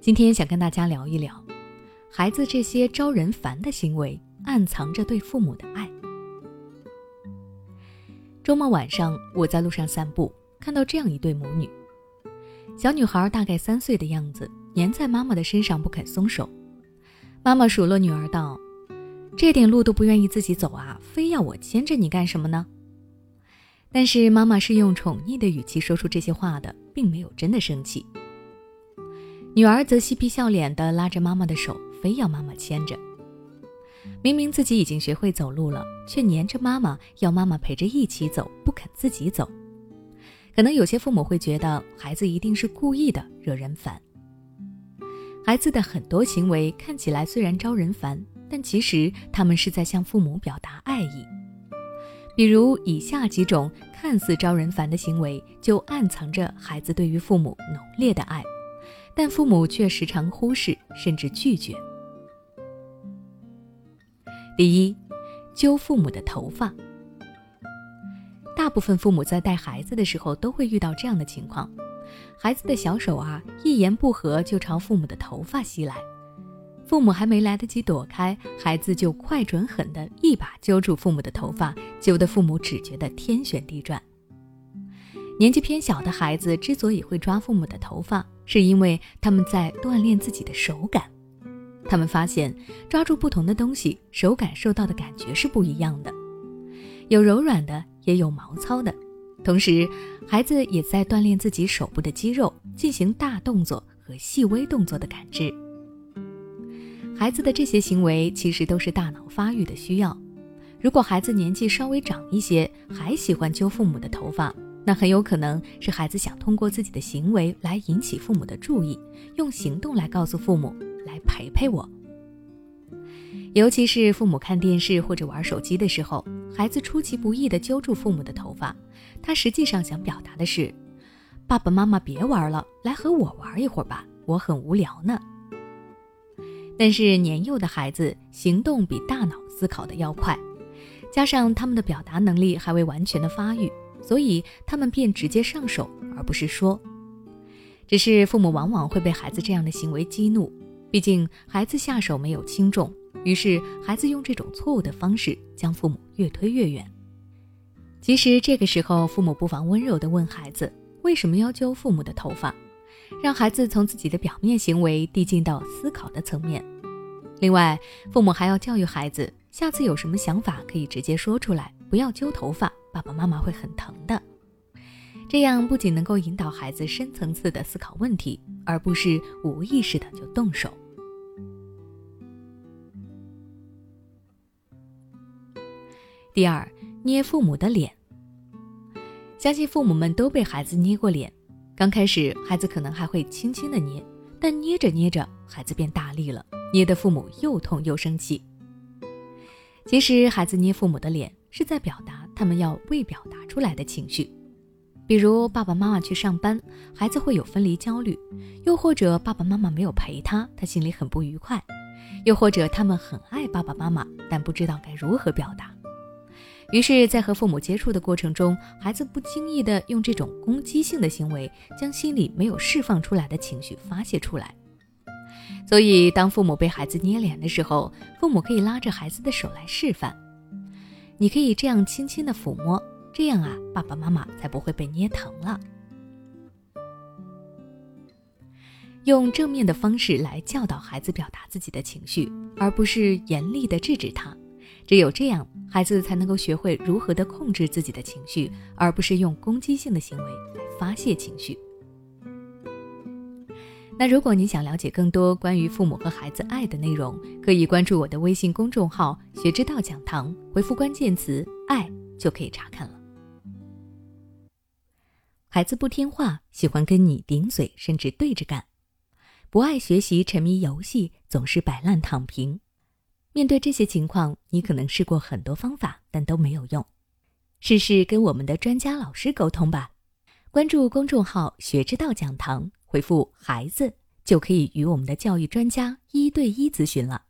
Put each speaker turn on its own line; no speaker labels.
今天想跟大家聊一聊，孩子这些招人烦的行为暗藏着对父母的爱。周末晚上，我在路上散步，看到这样一对母女。小女孩大概三岁的样子，粘在妈妈的身上不肯松手。妈妈数落女儿道：“这点路都不愿意自己走啊，非要我牵着你干什么呢？”但是妈妈是用宠溺的语气说出这些话的，并没有真的生气。女儿则嬉皮笑脸地拉着妈妈的手，非要妈妈牵着。明明自己已经学会走路了，却黏着妈妈，要妈妈陪着一起走，不肯自己走。可能有些父母会觉得孩子一定是故意的，惹人烦。孩子的很多行为看起来虽然招人烦，但其实他们是在向父母表达爱意。比如以下几种看似招人烦的行为，就暗藏着孩子对于父母浓烈的爱，但父母却时常忽视甚至拒绝。第一，揪父母的头发。大部分父母在带孩子的时候都会遇到这样的情况：孩子的小手啊，一言不合就朝父母的头发袭来，父母还没来得及躲开，孩子就快准狠的一把揪住父母的头发，揪得父母只觉得天旋地转。年纪偏小的孩子之所以会抓父母的头发，是因为他们在锻炼自己的手感。他们发现，抓住不同的东西，手感受到的感觉是不一样的，有柔软的，也有毛糙的。同时，孩子也在锻炼自己手部的肌肉，进行大动作和细微动作的感知。孩子的这些行为其实都是大脑发育的需要。如果孩子年纪稍微长一些，还喜欢揪父母的头发，那很有可能是孩子想通过自己的行为来引起父母的注意，用行动来告诉父母。来陪陪我。尤其是父母看电视或者玩手机的时候，孩子出其不意地揪住父母的头发，他实际上想表达的是：“爸爸妈妈别玩了，来和我玩一会儿吧，我很无聊呢。”但是年幼的孩子行动比大脑思考的要快，加上他们的表达能力还未完全的发育，所以他们便直接上手，而不是说。只是父母往往会被孩子这样的行为激怒。毕竟孩子下手没有轻重，于是孩子用这种错误的方式将父母越推越远。其实这个时候，父母不妨温柔地问孩子：“为什么要揪父母的头发？”让孩子从自己的表面行为递进到思考的层面。另外，父母还要教育孩子，下次有什么想法可以直接说出来，不要揪头发，爸爸妈妈会很疼的。这样不仅能够引导孩子深层次的思考问题，而不是无意识的就动手。第二，捏父母的脸。相信父母们都被孩子捏过脸，刚开始孩子可能还会轻轻的捏，但捏着捏着，孩子变大力了，捏的父母又痛又生气。其实，孩子捏父母的脸是在表达他们要未表达出来的情绪。比如爸爸妈妈去上班，孩子会有分离焦虑；又或者爸爸妈妈没有陪他，他心里很不愉快；又或者他们很爱爸爸妈妈，但不知道该如何表达。于是，在和父母接触的过程中，孩子不经意地用这种攻击性的行为，将心里没有释放出来的情绪发泄出来。所以，当父母被孩子捏脸的时候，父母可以拉着孩子的手来示范：你可以这样轻轻的抚摸。这样啊，爸爸妈妈才不会被捏疼了。用正面的方式来教导孩子表达自己的情绪，而不是严厉的制止他。只有这样，孩子才能够学会如何的控制自己的情绪，而不是用攻击性的行为来发泄情绪。那如果你想了解更多关于父母和孩子爱的内容，可以关注我的微信公众号“学之道讲堂”，回复关键词“爱”就可以查看了。孩子不听话，喜欢跟你顶嘴，甚至对着干；不爱学习，沉迷游戏，总是摆烂躺平。面对这些情况，你可能试过很多方法，但都没有用。试试跟我们的专家老师沟通吧。关注公众号“学之道讲堂”，回复“孩子”，就可以与我们的教育专家一对一咨询了。